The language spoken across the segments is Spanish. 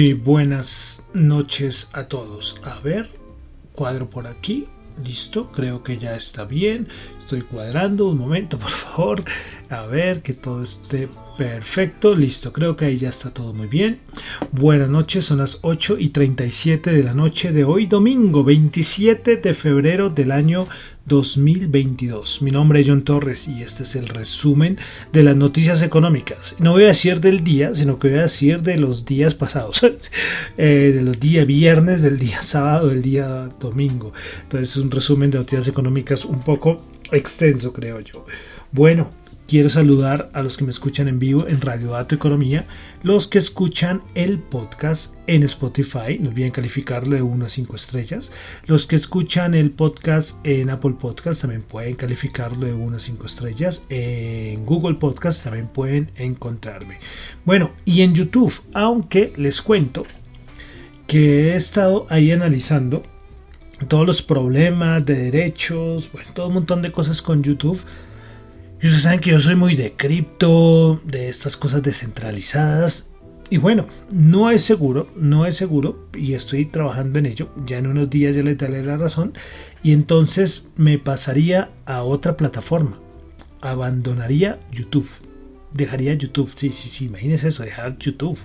Buenas noches a todos. A ver, cuadro por aquí. Listo, creo que ya está bien. Estoy cuadrando. Un momento, por favor. A ver que todo esté perfecto. Listo, creo que ahí ya está todo muy bien. Buenas noches, son las 8 y 37 de la noche de hoy, domingo 27 de febrero del año 2022. Mi nombre es John Torres y este es el resumen de las noticias económicas. No voy a decir del día, sino que voy a decir de los días pasados, eh, de los días viernes, del día sábado, del día domingo. Entonces es un resumen de noticias económicas un poco extenso, creo yo. Bueno, Quiero saludar a los que me escuchan en vivo en Radio Dato Economía, los que escuchan el podcast en Spotify, no olviden calificarlo de 1 a 5 estrellas, los que escuchan el podcast en Apple Podcast también pueden calificarlo de 1 a 5 estrellas, en Google Podcast también pueden encontrarme. Bueno, y en YouTube, aunque les cuento que he estado ahí analizando todos los problemas de derechos, bueno, todo un montón de cosas con YouTube y ustedes saben que yo soy muy de cripto, de estas cosas descentralizadas. Y bueno, no es seguro, no es seguro, y estoy trabajando en ello. Ya en unos días ya les daré la razón. Y entonces me pasaría a otra plataforma. Abandonaría YouTube. Dejaría YouTube. Sí, sí, sí, imagínense eso, dejar YouTube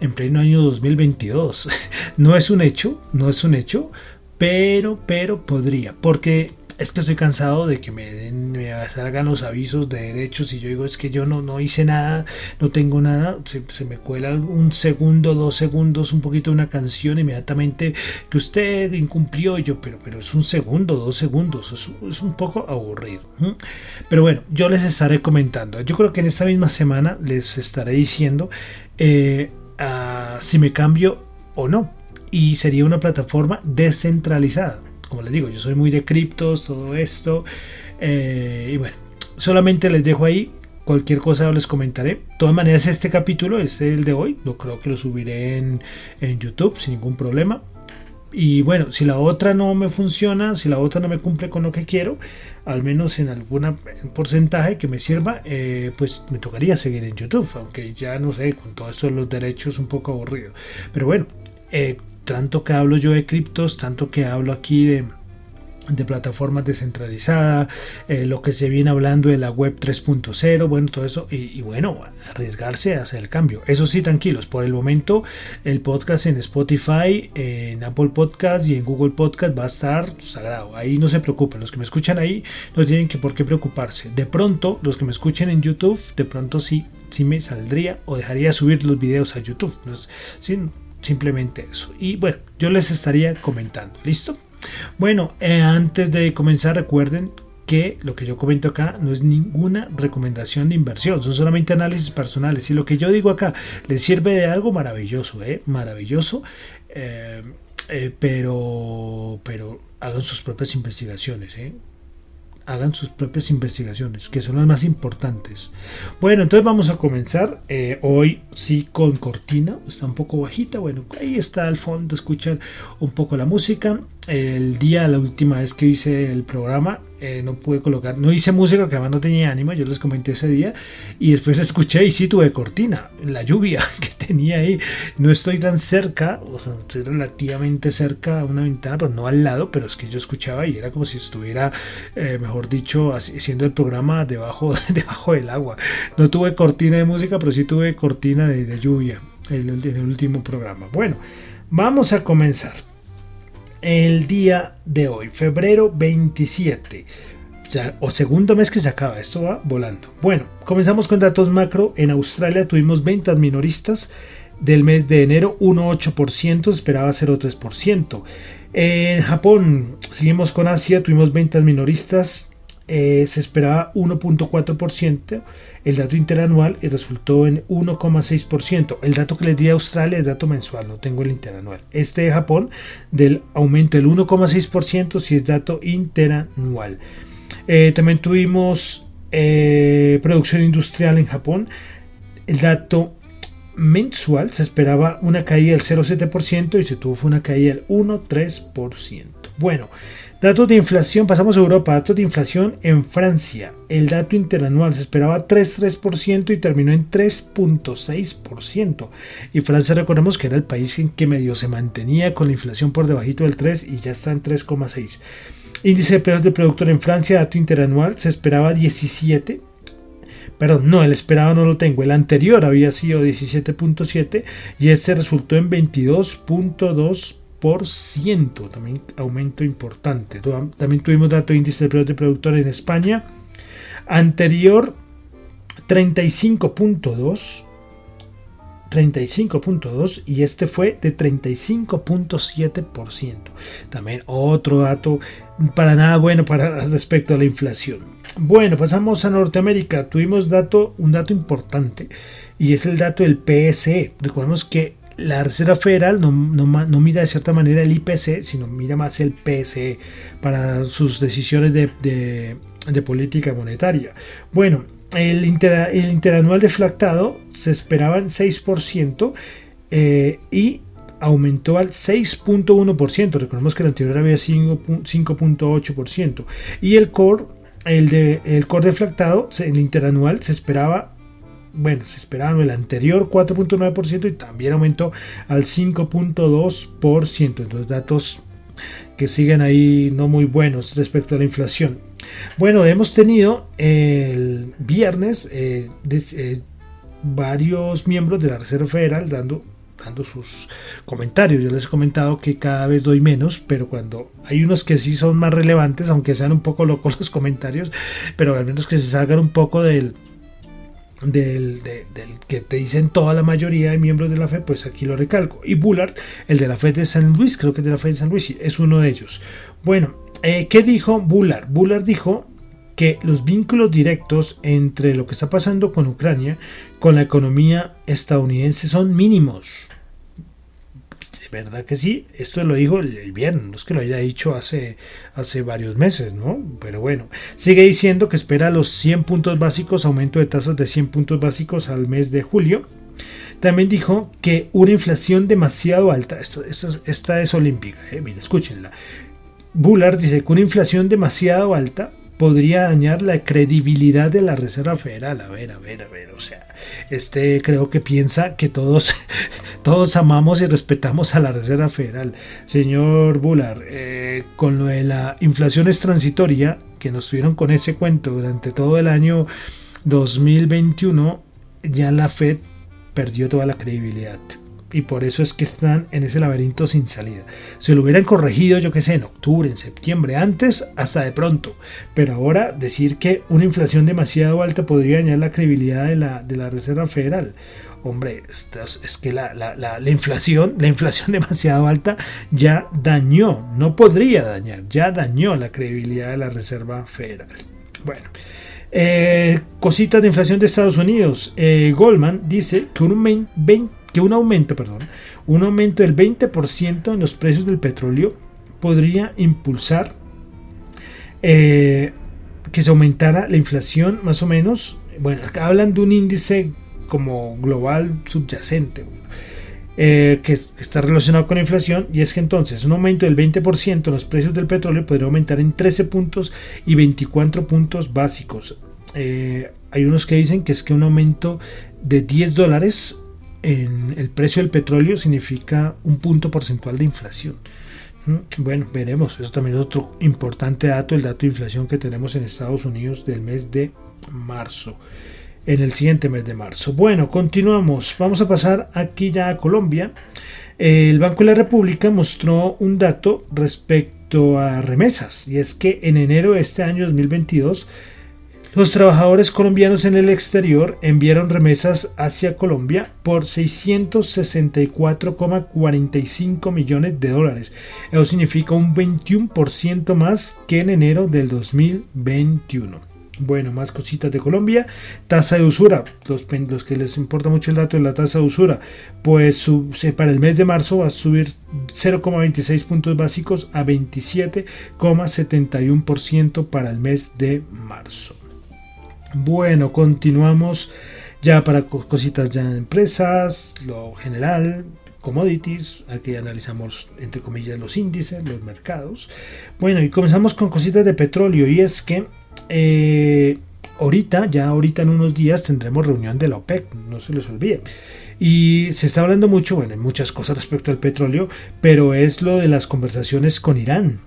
en pleno año 2022. No es un hecho, no es un hecho, pero, pero podría. Porque es que estoy cansado de que me den, me salgan los avisos de derechos y yo digo, es que yo no, no hice nada, no tengo nada, se, me cuela un segundo, dos segundos, un poquito de una canción inmediatamente que usted incumplió yo, pero, pero es un segundo, dos segundos, es, un poco aburrido. Pero bueno, yo les estaré comentando, yo creo que en esta misma semana les estaré diciendo eh, si me cambio o no. Y sería una plataforma descentralizada como les digo, yo soy muy de criptos, todo esto. Eh, y bueno, solamente les dejo ahí. Cualquier cosa les comentaré. De todas maneras, este capítulo es el de hoy. Lo creo que lo subiré en, en YouTube sin ningún problema. Y bueno, si la otra no me funciona, si la otra no me cumple con lo que quiero, al menos en algún porcentaje que me sirva, eh, pues me tocaría seguir en YouTube, aunque ya no sé, con todo esto de los derechos un poco aburrido. Pero bueno, eh, tanto que hablo yo de criptos, tanto que hablo aquí de, plataformas descentralizadas, eh, lo que se viene hablando de la web 3.0, bueno, todo eso, y, bueno, arriesgarse a hacer el cambio. Eso sí, tranquilos, por el momento el podcast en Spotify, en Apple Podcast y en Google Podcast va a estar sagrado. Ahí no se preocupen, los que me escuchan ahí no tienen que por qué preocuparse. De pronto, los que me escuchen en YouTube, de pronto sí, sí me saldría o dejaría subir los videos a YouTube. Simplemente eso. Y bueno, yo les estaría comentando. ¿Listo? Bueno, eh, antes de comenzar recuerden que lo que yo comento acá no es ninguna recomendación de inversión, son solamente análisis personales. Y lo que yo digo acá les sirve de algo maravilloso, ¿eh? Maravilloso. Eh, eh, pero, pero hagan sus propias investigaciones, ¿eh? Hagan sus propias investigaciones, que son las más importantes. Bueno, entonces vamos a comenzar eh, hoy sí con cortina, está un poco bajita, bueno, ahí está al fondo, escuchan un poco la música. El día, la última vez que hice el programa, eh, no pude colocar, no hice música que además no tenía ánimo, yo les comenté ese día y después escuché y sí tuve cortina, la lluvia que tenía ahí, no estoy tan cerca, o sea, estoy relativamente cerca a una ventana, pero no al lado, pero es que yo escuchaba y era como si estuviera, eh, mejor dicho, haciendo el programa debajo, debajo del agua. No tuve cortina de música, pero sí tuve cortina de, lluvia en el último programa. Bueno, vamos a comenzar el día de hoy, febrero 27. O, segundo mes que se acaba, esto va volando. Bueno, comenzamos con datos macro. En Australia tuvimos ventas minoristas del mes de enero 1,8%, esperaba 0,3%. En Japón, seguimos con Asia, tuvimos ventas minoristas eh, se esperaba 1.4% el dato interanual y resultó en 1,6%. El dato que les di a Australia es dato mensual, no tengo el interanual. Este de Japón del aumento del 1,6% si es dato interanual. Eh, también tuvimos eh, producción industrial en Japón. El dato mensual se esperaba una caída del 0,7% y se tuvo una caída del 1,3%. Bueno, Datos de inflación, pasamos a Europa, datos de inflación en Francia. El dato interanual se esperaba 3,3% y terminó en 3,6%. Y Francia recordemos que era el país en que medio se mantenía con la inflación por debajito del 3 y ya está en 3,6%. Índice de precios de productor en Francia, dato interanual, se esperaba 17. Perdón, no, el esperado no lo tengo. El anterior había sido 17.7 y este resultó en 22.2% también aumento importante. También tuvimos dato de índice de precios de productor en España, anterior 35.2, 35.2 y este fue de 35.7%. También otro dato para nada bueno para respecto a la inflación. Bueno, pasamos a Norteamérica. Tuvimos dato, un dato importante y es el dato del PSE. Recordemos que la Reserva Federal no, mira de cierta manera el IPC, sino mira más el PSE para sus decisiones de, política monetaria. Bueno, el, el, interanual deflactado se esperaba en 6% eh, y aumentó al 6.1%. Recordemos que el anterior había 5.8%. Y el core, el, de, el core deflactado, el interanual, se esperaba bueno, se esperaba el anterior 4.9% y también aumentó al 5.2%. Entonces, datos que siguen ahí no muy buenos respecto a la inflación. Bueno, hemos tenido el viernes eh, eh, varios miembros de la Reserva Federal dando dando sus comentarios. Yo les he comentado que cada vez doy menos, pero cuando hay unos que sí son más relevantes, aunque sean un poco locos los comentarios, pero al menos que se salgan un poco del, del, que te dicen toda la mayoría de miembros de la FED, pues aquí lo recalco. Y Bullard, el de la FED de San Luis, creo que es de la FED de San Luis, es uno de ellos. Bueno, eh, ¿qué dijo Bullard? Bullard dijo que los vínculos directos entre lo que está pasando con Ucrania, con la economía estadounidense son mínimos verdad que sí, esto lo dijo el, viernes, no es que lo haya dicho hace, hace varios meses, ¿no? Pero bueno, sigue diciendo que espera los 100 puntos básicos, aumento de tasas de 100 puntos básicos al mes de julio. También dijo que una inflación demasiado alta, esta es olímpica, eh, mira, escúchenla. Bullard dice que una inflación demasiado alta podría dañar la credibilidad de la Reserva Federal. A ver, a ver, a ver, o sea, este creo que piensa que todos, todos amamos y respetamos a la Reserva Federal. Señor Bullard, eh, con lo de la inflación es transitoria, que nos tuvieron con ese cuento durante todo el año 2021, ya la Fed perdió toda la credibilidad y por eso es que están en ese laberinto sin salida. Si lo hubieran corregido, yo qué sé, en octubre, en septiembre, antes, hasta de pronto. Pero ahora decir que una inflación demasiado alta podría dañar la credibilidad de la, de la Reserva Federal. Hombre, es, que la, la, inflación, la inflación demasiado alta ya dañó, no podría dañar, ya dañó la credibilidad de la Reserva Federal. Bueno, eh, cositas de inflación de Estados Unidos. Eh, Goldman dice que un 20 que un aumento, perdón, un aumento del 20% en los precios del petróleo podría impulsar eh, que se aumentara la inflación más o menos. Bueno, acá hablan de un índice como global subyacente. Eh, que, está relacionado con la inflación y es que entonces un aumento del 20% en los precios del petróleo podría aumentar en 13 puntos y 24 puntos básicos. Eh, hay unos que dicen que es que un aumento de 10 dólares el precio del petróleo significa un punto porcentual de inflación. Mm, bueno, veremos. Eso también es otro importante dato, el dato de inflación que tenemos en Estados Unidos del mes de marzo. En el siguiente mes de marzo. Bueno, continuamos. Vamos a pasar aquí ya a Colombia. El Banco de la República mostró un dato respecto a remesas. Y es que en enero de este año 2022 Los trabajadores colombianos en el exterior enviaron remesas hacia Colombia por 664,45 millones de dólares. Eso significa un 21% más que en enero del 2021. Bueno, más cositas de Colombia. Tasa de usura. Los, que les importa mucho el dato de la tasa de usura. Pues para el mes de marzo va a subir 0,26 puntos básicos a 27,71% para el mes de marzo. Bueno, continuamos ya para cositas ya de empresas, lo general, commodities, aquí analizamos entre comillas los índices, los mercados. Bueno, y comenzamos con cositas de petróleo y es que eh, ahorita, ya ahorita en unos días tendremos reunión de la OPEC, no se les olvide. Y se está hablando mucho, bueno, hay muchas cosas respecto al petróleo, pero es lo de las conversaciones con Irán.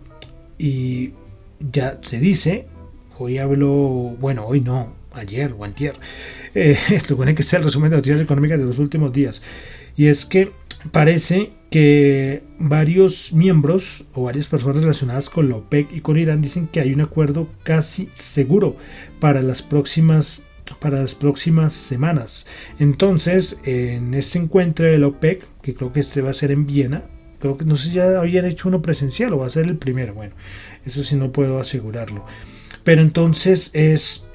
Y ya se dice, hoy hablo, bueno, hoy no, ayer o antier, eh, tiene que ser el resumen de noticias económicas de los últimos días. Y es que parece que varios miembros o varias personas relacionadas con la OPEC y con Irán dicen que hay un acuerdo casi seguro para las próximas para las próximas semanas. Entonces, en este encuentro de la OPEC, que creo que este va a ser en Viena, creo que no sé si ya habían hecho uno presencial o va a ser el primero, bueno, eso sí no puedo asegurarlo. Pero entonces es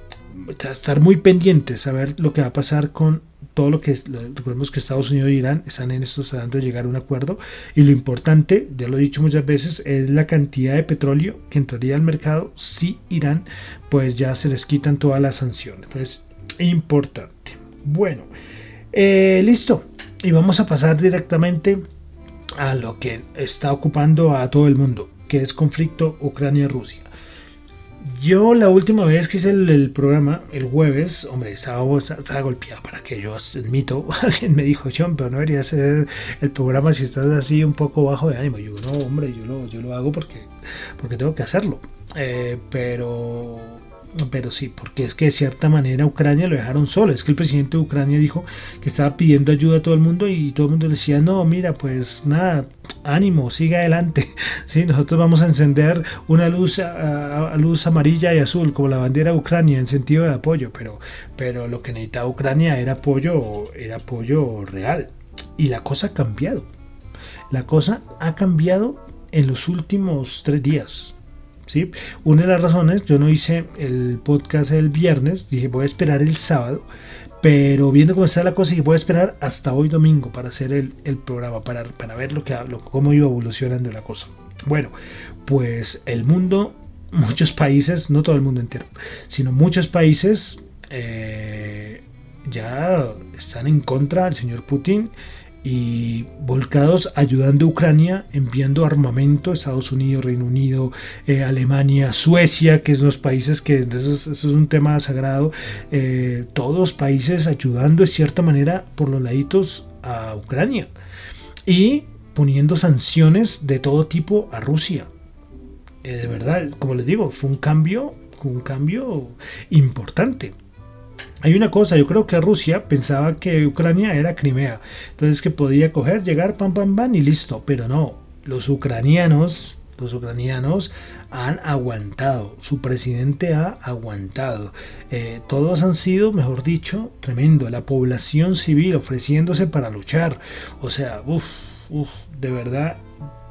estar muy pendientes a ver lo que va a pasar con todo lo que es, recordemos que Estados Unidos e Irán están en estos tratando de llegar a un acuerdo y lo importante, ya lo he dicho muchas veces, es la cantidad de petróleo que entraría al mercado si Irán pues ya se les quitan todas las sanciones. Entonces, importante. Bueno, eh, listo. Y vamos a pasar directamente a lo que está ocupando a todo el mundo, que es conflicto Ucrania-Rusia. Yo la última vez que hice el, programa, el jueves, hombre, estaba, golpeado para que yo admito. Alguien me dijo, John, pero no debería hacer el programa si estás así un poco bajo de ánimo. yo, no, hombre, yo lo, yo lo hago porque, porque tengo que hacerlo. Eh, pero pero sí, porque es que de cierta manera Ucrania lo dejaron solo. Es que el presidente de Ucrania dijo que estaba pidiendo ayuda a todo el mundo y todo el mundo le decía, no, mira, pues nada, ánimo, sigue adelante. Sí, nosotros vamos a encender una luz, luz amarilla y azul, como la bandera de Ucrania, en sentido de apoyo, pero, pero lo que necesitaba Ucrania era apoyo, era apoyo real. Y la cosa ha cambiado. La cosa ha cambiado en los últimos tres días ¿sí? Una de las razones, yo no hice el podcast el viernes, dije voy a esperar el sábado, pero viendo cómo está la cosa, dije voy a esperar hasta hoy domingo para hacer el, programa, para, para ver lo que, hablo cómo iba evolucionando la cosa. Bueno, pues el mundo, muchos países, no todo el mundo entero, sino muchos países eh, ya están en contra del señor Putin y volcados ayudando a Ucrania, enviando armamento Estados Unidos, Reino Unido, eh, Alemania, Suecia, que es los países que eso es, un tema sagrado, eh, todos los países ayudando de cierta manera por los laditos a Ucrania y poniendo sanciones de todo tipo a Rusia. Eh, de verdad, como les digo, fue un cambio, un cambio importante. Hay una cosa, yo creo que Rusia pensaba que Ucrania era Crimea, entonces que podía coger, llegar, pam, pam, pam y listo, pero no, los ucranianos, los ucranianos han aguantado, su presidente ha aguantado, eh, todos han sido, mejor dicho, tremendo, la población civil ofreciéndose para luchar, o sea, uff, uff, de verdad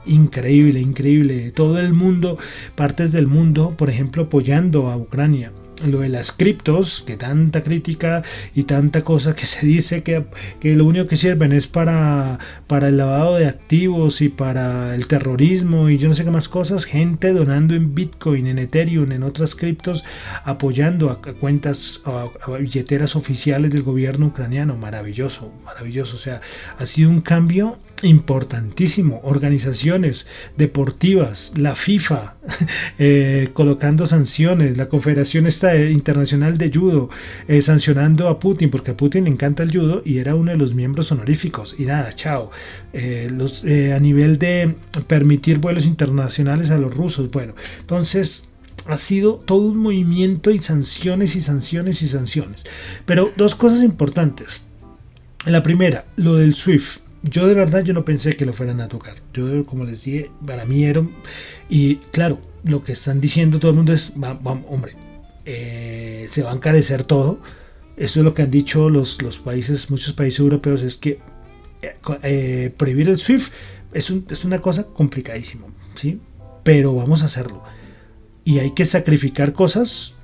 increíble, increíble, todo el mundo, partes del mundo, por ejemplo, apoyando a Ucrania lo de las criptos, que tanta crítica y tanta cosa que se dice que, que, lo único que sirven es para, para el lavado de activos y para el terrorismo y yo no sé qué más cosas, gente donando en Bitcoin, en Ethereum, en otras criptos, apoyando a, cuentas, a, billeteras oficiales del gobierno ucraniano, maravilloso, maravilloso, o sea, ha sido un cambio importantísimo, organizaciones deportivas, la FIFA, eh, colocando sanciones, la Confederación Internacional de Judo, eh, sancionando a Putin, porque a Putin le encanta el judo y era uno de los miembros honoríficos. Y nada, chao. Eh, a nivel de permitir vuelos internacionales a los rusos, bueno, entonces ha sido todo un movimiento y sanciones y sanciones y sanciones. Pero dos cosas importantes. La primera, lo del SWIFT yo de verdad yo no pensé que lo fueran a tocar. Yo, como les dije, para mí era... Y claro, lo que están diciendo todo el mundo es, hombre, eh, se va a encarecer todo. Eso es lo que han dicho los, los países, muchos países europeos, es que eh, eh, prohibir el SWIFT es, es, una cosa complicadísima, ¿sí? Pero vamos a hacerlo. Y hay que sacrificar cosas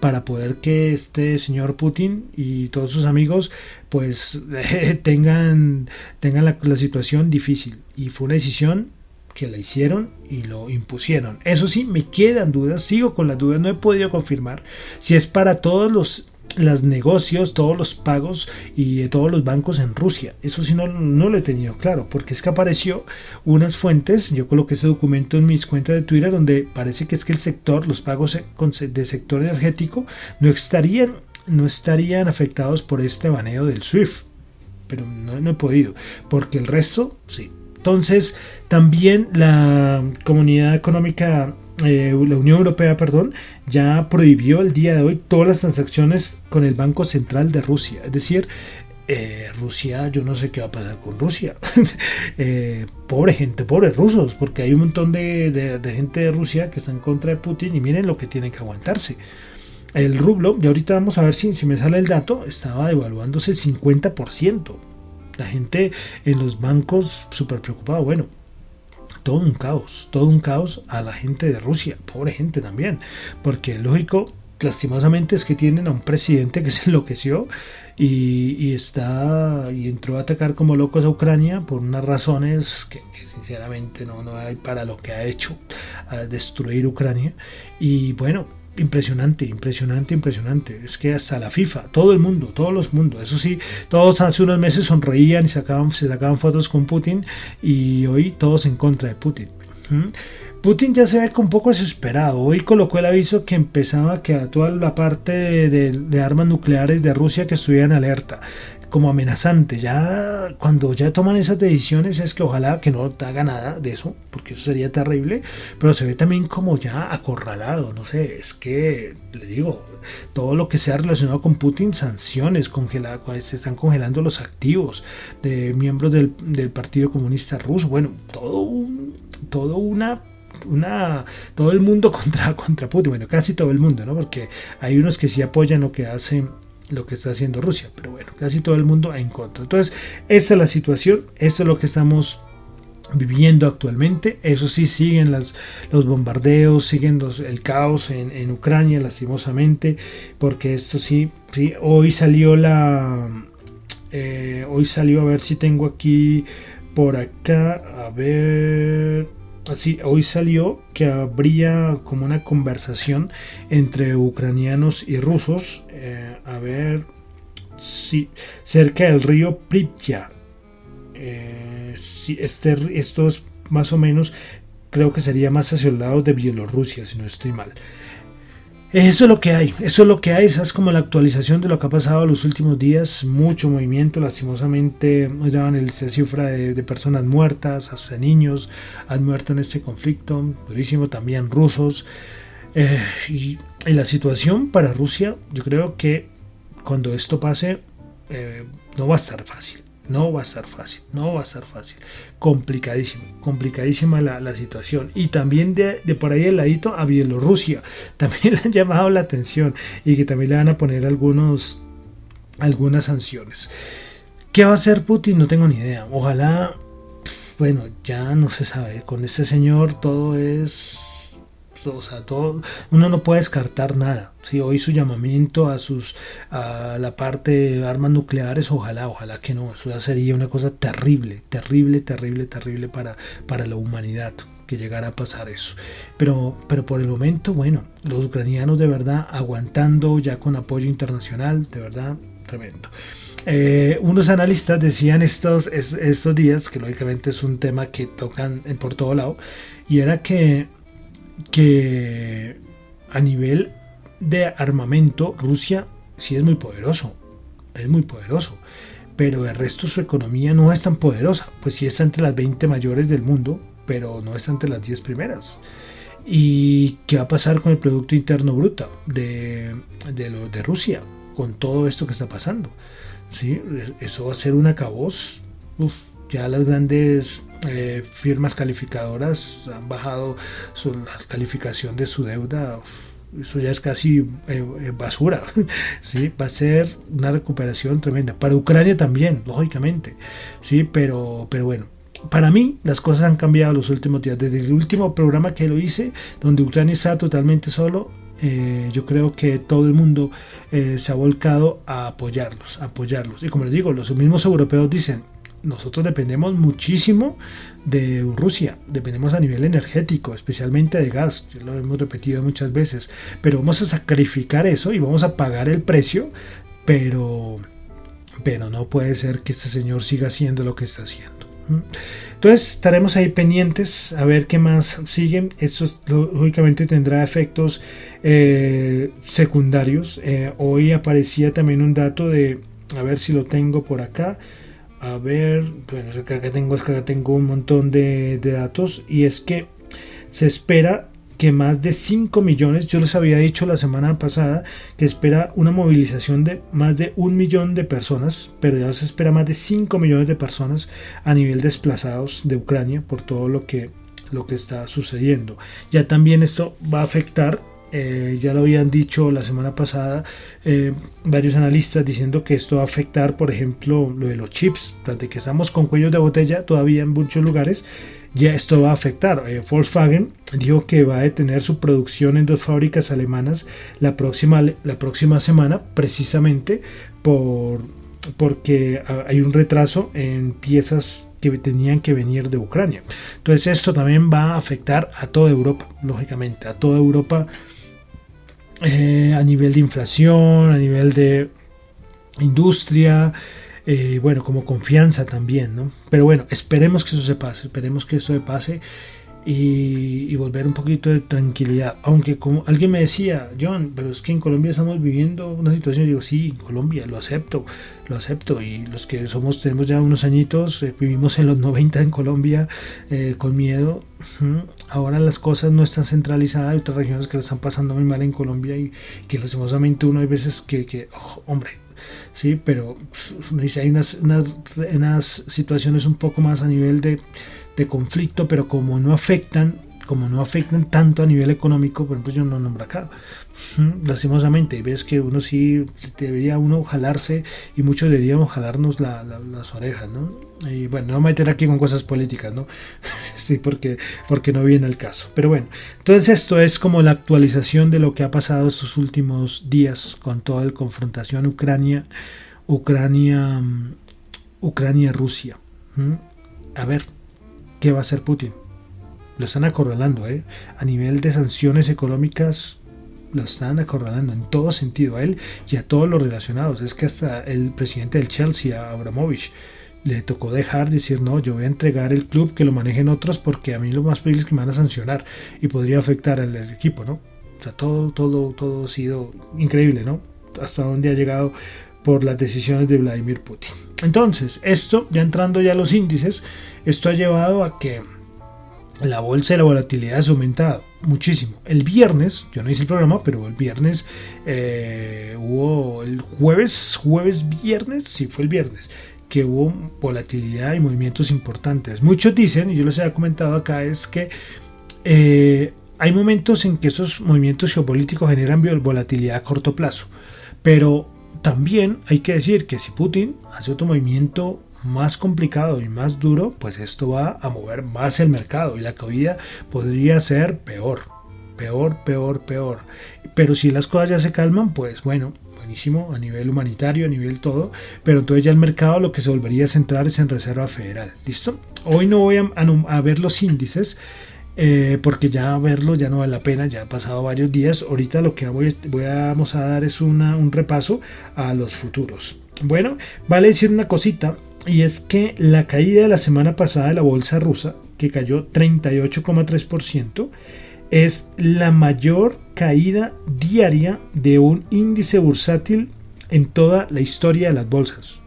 para poder que este señor Putin y todos sus amigos pues tengan, tengan la, la situación difícil. Y fue una decisión que la hicieron y lo impusieron. Eso sí, me quedan dudas, sigo con las dudas, no he podido confirmar si es para todos los los negocios, todos los pagos y todos los bancos en Rusia. Eso sí no, no, lo he tenido claro, porque es que apareció unas fuentes, yo coloqué ese documento en mis cuentas de Twitter, donde parece que es que el sector, los pagos de sector energético, no estarían, no estarían afectados por este baneo del SWIFT. Pero no, no he podido, porque el resto sí. Entonces, también la Comunidad Económica, eh, la Unión Europea, perdón, ya prohibió el día de hoy todas las transacciones con el Banco Central de Rusia. Es decir, eh, Rusia, yo no sé qué va a pasar con Rusia. Eh, pobre gente, pobres rusos, porque hay un montón de, gente de Rusia que está en contra de Putin y miren lo que tienen que aguantarse. El rublo, y ahorita vamos a ver si, si me sale el dato, estaba devaluándose el 50%. La gente en los bancos súper preocupada. Bueno, todo un caos, todo un caos a la gente de Rusia, pobre gente también, porque lógico, lastimosamente es que tienen a un presidente que se enloqueció y, está y entró a atacar como locos a Ucrania por unas razones que, sinceramente no, no hay para lo que ha hecho, a destruir Ucrania y bueno, impresionante, impresionante, impresionante. Es que hasta la FIFA, todo el mundo, todos los mundos, eso sí, todos hace unos meses sonreían y sacaban, se sacaban fotos con Putin y hoy todos en contra de Putin. Putin ya se ve un poco desesperado. Hoy colocó el aviso que empezaba que a toda la parte de, de armas nucleares de Rusia que estuvieran alerta como amenazante. Ya cuando ya toman esas decisiones es que ojalá que no haga nada de eso, porque eso sería terrible, pero se ve también como ya acorralado, no sé, es que le digo, todo lo que sea relacionado con Putin, sanciones, congela, se están congelando los activos de miembros del, Partido Comunista Ruso, bueno, todo un, todo una una todo el mundo contra contra Putin, bueno, casi todo el mundo, ¿no? Porque hay unos que sí apoyan lo que hacen lo que está haciendo Rusia. Pero bueno, casi todo el mundo en contra. Entonces, esa es la situación, esto es lo que estamos viviendo actualmente. Eso sí, siguen las, los bombardeos, siguen el caos en, Ucrania, lastimosamente, porque esto sí, sí hoy salió la... Eh, hoy salió, a ver si tengo aquí por acá, a ver... Hoy salió que habría como una conversación entre ucranianos y rusos, eh, a ver, si cerca del río Pripyat. Eh, este, esto es más o menos, creo que sería más hacia el lado de Bielorrusia, si no estoy mal. Eso es lo que hay, eso es lo que hay, esa es como la actualización de lo que ha pasado los últimos días, mucho movimiento, lastimosamente nos llaman el cifra de, personas muertas, hasta niños han muerto en este conflicto, durísimo, también rusos, eh, y, la situación para Rusia, yo creo que cuando esto pase, eh, no va a estar fácil. No va a ser fácil, no va a ser fácil. Complicadísimo, complicadísima la, situación. Y también de, por ahí el ladito a Bielorrusia. También le han llamado la atención y que también le van a poner algunos, algunas sanciones. ¿Qué va a hacer Putin? No tengo ni idea. Ojalá, bueno, ya no se sabe. Con este señor todo es o sea, todo, uno no puede descartar nada. Si hoy su llamamiento a sus a la parte de armas nucleares, ojalá, ojalá que no, eso ya sería una cosa terrible, terrible, terrible, terrible para, para la humanidad que llegara a pasar eso. Pero, pero por el momento, bueno, los ucranianos de verdad aguantando ya con apoyo internacional, de verdad, tremendo. Eh, unos analistas decían estos, estos días, que lógicamente es un tema que tocan por todo lado, y era que que a nivel de armamento Rusia sí es muy poderoso, es muy poderoso, pero el resto su economía no es tan poderosa, pues sí está entre las 20 mayores del mundo, pero no está entre las 10 primeras. ¿Y qué va a pasar con el Producto Interno Bruto de, de, Rusia con todo esto que está pasando? ¿Sí? Eso va a ser una caos. ya las grandes eh, firmas calificadoras han bajado su, la calificación de su deuda eso ya es casi eh, eh, basura, ¿sí? Va a ser una recuperación tremenda. Para Ucrania también, lógicamente, ¿sí? Pero, pero bueno, para mí las cosas han cambiado los últimos días. Desde el último programa que lo hice, donde Ucrania está totalmente solo, eh, yo creo que todo el mundo se ha volcado a apoyarlos, a apoyarlos. Y como les digo, los mismos europeos dicen, nosotros dependemos muchísimo de Rusia, dependemos a nivel energético, especialmente de gas, lo hemos repetido muchas veces, pero vamos a sacrificar eso y vamos a pagar el precio, pero, pero no puede ser que este señor siga haciendo lo que está haciendo. Entonces estaremos ahí pendientes a ver qué más siguen. Esto lógicamente tendrá efectos eh, secundarios. Eh, hoy aparecía también un dato de, a ver si lo tengo por acá a ver, bueno, acá tengo, acá tengo un montón de, datos y es que se espera que más de 5 millones, yo les había dicho la semana pasada que espera una movilización de más de un millón de personas, pero ya se espera más de 5 millones de personas a nivel desplazados de Ucrania por todo lo que, lo que está sucediendo. Ya también esto va a afectar eh, ya lo habían dicho la semana pasada eh, varios analistas diciendo que esto va a afectar, por ejemplo, lo de los chips, de que estamos con cuellos de botella todavía en muchos lugares, ya esto va a afectar. Eh, Volkswagen dijo que va a detener su producción en dos fábricas alemanas la próxima, la próxima semana, precisamente por, porque hay un retraso en piezas que tenían que venir de Ucrania. Entonces esto también va a afectar a toda Europa, lógicamente, a toda Europa eh, a nivel de inflación, a nivel de industria, eh, bueno, como confianza también, ¿no? Pero bueno, esperemos que eso se pase, esperemos que eso se pase y, volver un poquito de tranquilidad. Aunque como alguien me decía, John, pero es que en Colombia estamos viviendo una situación, digo, sí, Colombia, lo acepto, lo acepto. Y los que somos, tenemos ya unos añitos, eh, vivimos en los 90 en Colombia eh, con miedo. Ahora las cosas no están centralizadas, hay otras regiones que la están pasando muy mal en Colombia y que lastimosamente uno hay veces que, que oh, hombre, sí, pero dice, hay unas, unas situaciones un poco más a nivel de de conflicto, pero como no afectan, como no afectan tanto a nivel económico, por ejemplo, yo no nombro acá, lastimosamente, ves que uno sí debería uno jalarse y muchos deberíamos jalarnos las orejas, ¿no? Y bueno, no meter aquí con cosas políticas, ¿no? sí, porque, porque no viene el caso. Pero bueno, entonces esto es como la actualización de lo que ha pasado estos últimos días con toda la confrontación Ucrania, Ucrania, Ucrania, Rusia. A ver, ¿qué va a hacer Putin? Lo están acorralando, ¿eh? A nivel de sanciones económicas, lo están acorralando en todo sentido a él y a todos los relacionados. Es que hasta el presidente del Chelsea, Abramovich, le tocó dejar decir, no, yo voy a entregar el club, que lo manejen otros, porque a mí lo más posible es que me van a sancionar y podría afectar al equipo, ¿no? O sea, todo, todo, todo ha sido increíble, ¿no? Hasta dónde ha llegado por las decisiones de Vladimir Putin. Entonces, esto, ya entrando ya a los índices, esto ha llevado a que la bolsa de la volatilidad ha aumentado muchísimo. El viernes, yo no hice el programa, pero el viernes eh, hubo el jueves, jueves, viernes, sí fue el viernes, que hubo volatilidad y movimientos importantes. Muchos dicen, y yo les había comentado acá, es que eh, hay momentos en que esos movimientos geopolíticos generan volatilidad a corto plazo, pero también hay que decir que si Putin hace otro movimiento más complicado y más duro, pues esto va a mover más el mercado y la caída podría ser peor, peor, peor, peor. Pero si las cosas ya se calman, pues bueno, buenísimo a nivel humanitario, a nivel todo, pero entonces ya el mercado lo que se volvería a centrar es en Reserva Federal, ¿listo? Hoy no voy a, ver los índices, eh, porque ya verlo ya no vale la pena, ya ha pasado varios días. Ahorita lo que voy, a, vamos a dar es un repaso a los futuros. Bueno, vale decir una cosita, y es que la caída de la semana pasada de la bolsa rusa, que cayó 38,3%, es la mayor caída diaria de un índice bursátil en toda la historia de las bolsas.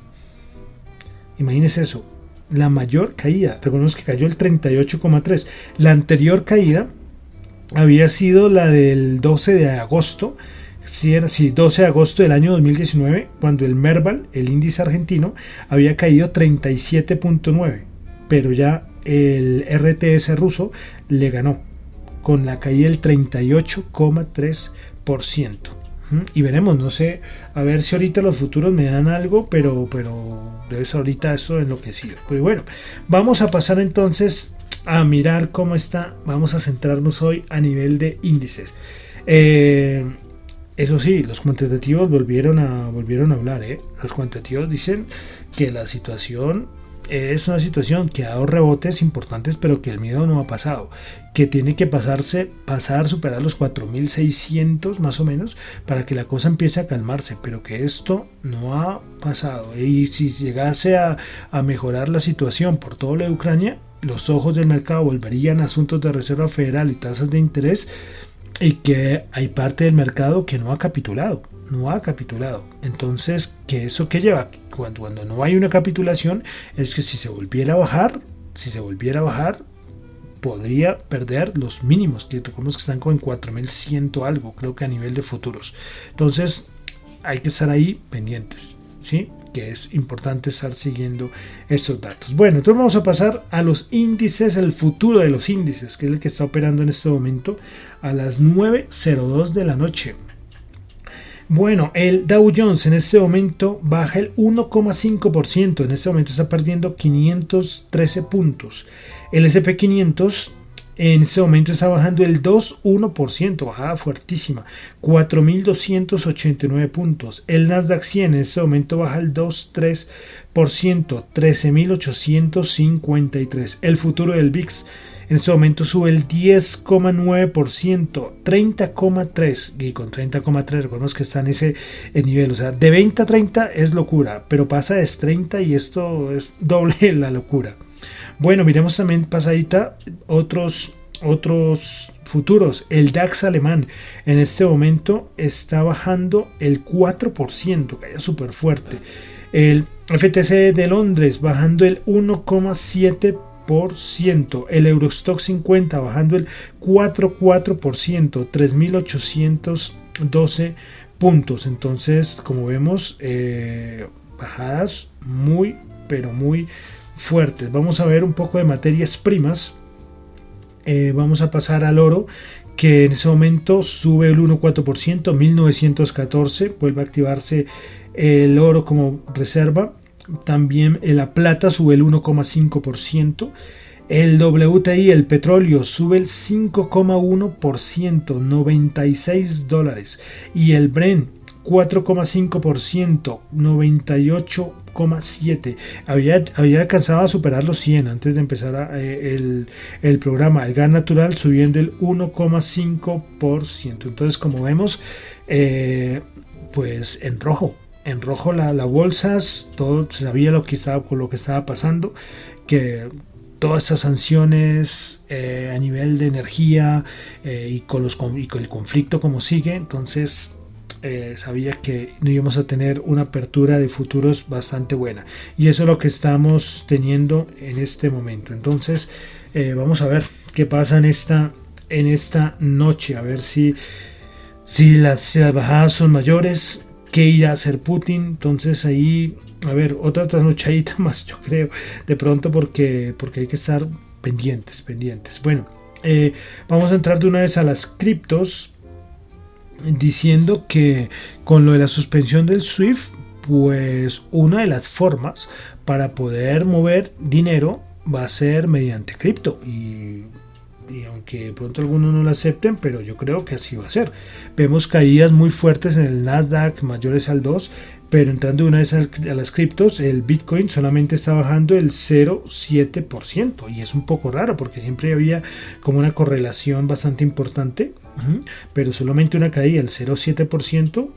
Imagínense eso, la mayor caída. Recordemos que cayó el 38,3. La anterior caída había sido la del 12 de agosto. Si era, sí, 12 de agosto del año 2019, cuando el Merval, el índice argentino, había caído 37.9, pero ya el RTS ruso le ganó con la caída del 38,3%. Y veremos, no sé, a ver si ahorita los futuros me dan algo, pero, pero debe ser ahorita eso enloquecido. Pues bueno, vamos a pasar entonces a mirar cómo está. Vamos a centrarnos hoy a nivel de índices. Eh, eso sí, los cuantitativos volvieron a, volvieron a hablar. ¿eh? Los cuantitativos dicen que la situación es una situación que ha dado rebotes importantes, pero que el miedo no ha pasado. Que tiene que pasarse, pasar, superar los 4.600 más o menos, para que la cosa empiece a calmarse. Pero que esto no ha pasado. Y si llegase a, a mejorar la situación por todo lo de Ucrania, los ojos del mercado volverían a asuntos de Reserva Federal y tasas de interés y que hay parte del mercado que no ha capitulado, no ha capitulado. Entonces, ¿qué eso que lleva? Cuando, cuando no hay una capitulación, es que si se volviera a bajar, si se volviera a bajar, podría perder los mínimos, que tocamos que están con 4100 algo, creo que a nivel de futuros. Entonces, hay que estar ahí pendientes, ¿sí? que es importante estar siguiendo estos datos. Bueno, entonces vamos a pasar a los índices, el futuro de los índices, que es el que está operando en este momento a las 9.02 de la noche. Bueno, el Dow Jones en este momento baja el 1,5%, en este momento está perdiendo 513 puntos. El SP500 en este momento está bajando el 2,1%, bajada fuertísima, 4.289 puntos. El Nasdaq 100 en este momento baja el 2,3%, 13.853. El futuro del VIX en este momento sube el 10,9%, 30,3%. Y con 30,3% recordemos que está en ese nivel. O sea, de 20 a 30 es locura, pero pasa es 30 y esto es doble la locura. Bueno, miremos también pasadita otros otros futuros. El DAX alemán en este momento está bajando el 4%, cae súper fuerte. El FTC de Londres bajando el 1,7%. El Eurostock 50 bajando el 4,4%, 3.812 puntos. Entonces, como vemos, eh, bajadas muy, pero muy fuertes. Vamos a ver un poco de materias primas. Eh, vamos a pasar al oro, que en ese momento sube el 1,4%, 1914, vuelve a activarse el oro como reserva. También la plata sube el 1,5%. El WTI, el petróleo, sube el 5,1%, 96 dólares. Y el Brent 4,5%, 98,7%. Había, había alcanzado a superar los 100 antes de empezar eh, el, programa. El gas natural subiendo el 1,5%. Entonces, como vemos, eh, pues en rojo. En rojo la, la bolsas, todo sabía lo que estaba, con lo que estaba pasando, que todas esas sanciones eh, a nivel de energía y, con los, y con el conflicto como sigue, entonces eh, sabía que no íbamos a tener una apertura de futuros bastante buena. Y eso es lo que estamos teniendo en este momento. Entonces, eh, vamos a ver qué pasa en esta, en esta noche. A ver si, si, las, bajadas son mayores. ¿Qué irá a hacer Putin? Entonces ahí, a ver, otra trasnochadita más, yo creo, de pronto porque, porque hay que estar pendientes, pendientes. Bueno, eh, vamos a entrar de una vez a las criptos diciendo que con lo de la suspensión del SWIFT, pues una de las formas para poder mover dinero va a ser mediante cripto. Y, aunque pronto algunos no lo acepten, pero yo creo que así va a ser. Vemos caídas muy fuertes en el Nasdaq mayores al 2, pero entrando una vez a las criptos, el Bitcoin solamente está bajando el 0,7% y es un poco raro porque siempre había como una correlación bastante importante pero solamente una caída del 0,7%.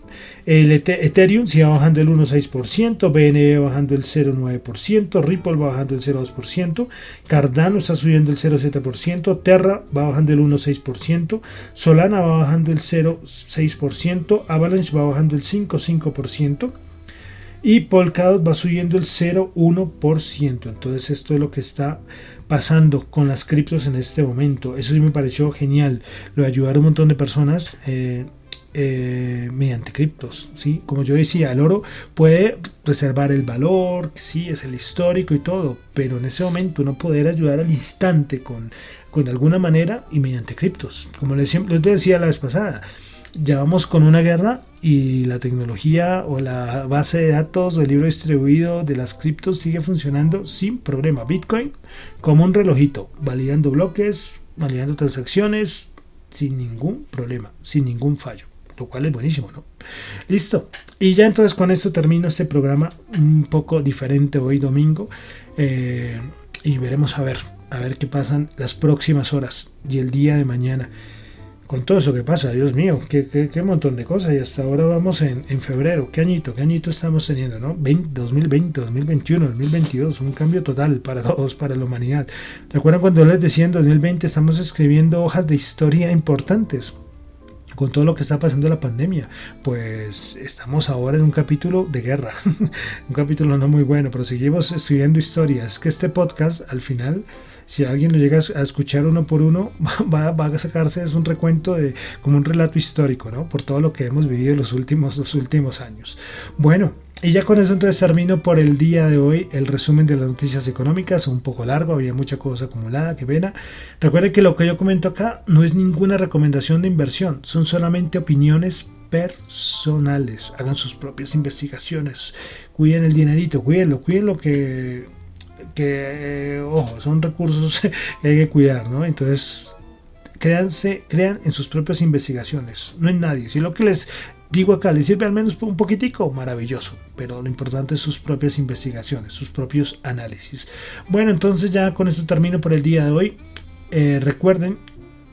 El Ethereum sigue bajando el 1,6%, BNB bajando el 0,9%, Ripple va bajando el 0,2%, Cardano está subiendo el 0,7%, Terra va bajando el 1,6%, Solana va bajando el 0,6%, Avalanche va bajando el 5,5% y Polkadot va subiendo el 0,1%. Entonces esto es lo que está pasando con las criptos en este momento. Eso sí me pareció genial. Lo de ayudar un montón de personas. Eh, eh, mediante criptos, ¿sí? Como yo decía, el oro puede reservar el valor, sí, es el histórico y todo, pero en ese momento no poder ayudar al instante con, con alguna manera y mediante criptos. Como les, les decía la vez pasada, ya vamos con una guerra y la tecnología o la base de datos o el libro distribuido de las criptos sigue funcionando sin problema. Bitcoin como un relojito, validando bloques, validando transacciones sin ningún problema, sin ningún fallo, lo cual es buenísimo, ¿no? Listo. Y ya entonces con esto termino este programa un poco diferente hoy domingo eh, y veremos a ver, a ver qué pasan las próximas horas y el día de mañana con todo eso que pasa, Dios mío, qué, qué, montón de cosas. Y hasta ahora vamos en, febrero. ¿Qué añito? ¿Qué añito estamos teniendo? ¿no? 2020, 2021, 2022. Un cambio total para todos, para la humanidad. ¿Te acuerdan cuando les decía en 2020 estamos escribiendo hojas de historia importantes? Con todo lo que está pasando la pandemia, pues estamos ahora en un capítulo de guerra, un capítulo no muy bueno, pero seguimos escribiendo historias, que este podcast al final si alguien lo llega a escuchar uno por uno, va, a sacarse es un recuento de como un relato histórico, ¿no? Por todo lo que hemos vivido los últimos, los últimos años. Bueno, y ya con eso entonces termino por el día de hoy el resumen de las noticias económicas, un poco largo, había mucha cosa acumulada, qué pena. Recuerden que lo que yo comento acá no es ninguna recomendación de inversión, son solamente opiniones personales. Hagan sus propias investigaciones, cuiden el dinerito, cuídenlo, cuiden lo que que, ojo, son recursos que hay que cuidar, ¿no? Entonces, créanse, crean en sus propias investigaciones, no en nadie. Si lo que les digo acá les sirve al menos un poquitico, maravilloso, pero lo importante es sus propias investigaciones, sus propios análisis. Bueno, entonces ya con esto termino por el día de hoy. Eh, recuerden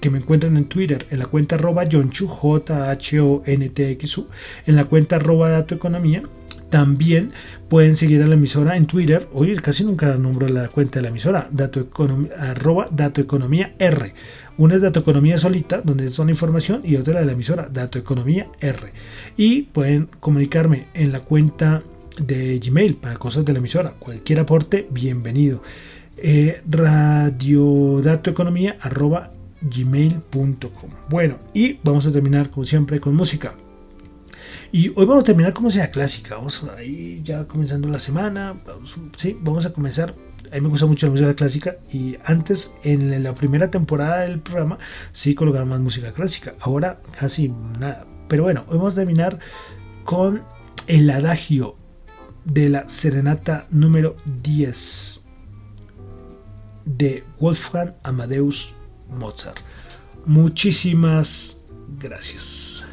que me encuentran en Twitter en la cuenta arroba Jonchu, J H O N T X U, en la cuenta arroba Dato Economía también pueden seguir a la emisora en Twitter. Hoy casi nunca nombro la cuenta de la emisora, arroba Dato Economía R. Una es Dato Economía solita, donde son información, y otra la de la emisora, Dato Economía R. Y pueden comunicarme en la cuenta de Gmail para cosas de la emisora. Cualquier aporte, bienvenido. Eh. Bueno, y vamos a terminar como siempre con música. Y hoy vamos a terminar como sea clásica. Vamos ahí ya comenzando la semana. Sí, vamos a comenzar. A mí me gusta mucho la música clásica. Y antes, en la primera temporada del programa, sí colocaba más música clásica. Ahora casi nada. Pero bueno, vamos a terminar con el adagio de la serenata número 10 de Wolfgang Amadeus Mozart. Muchísimas gracias.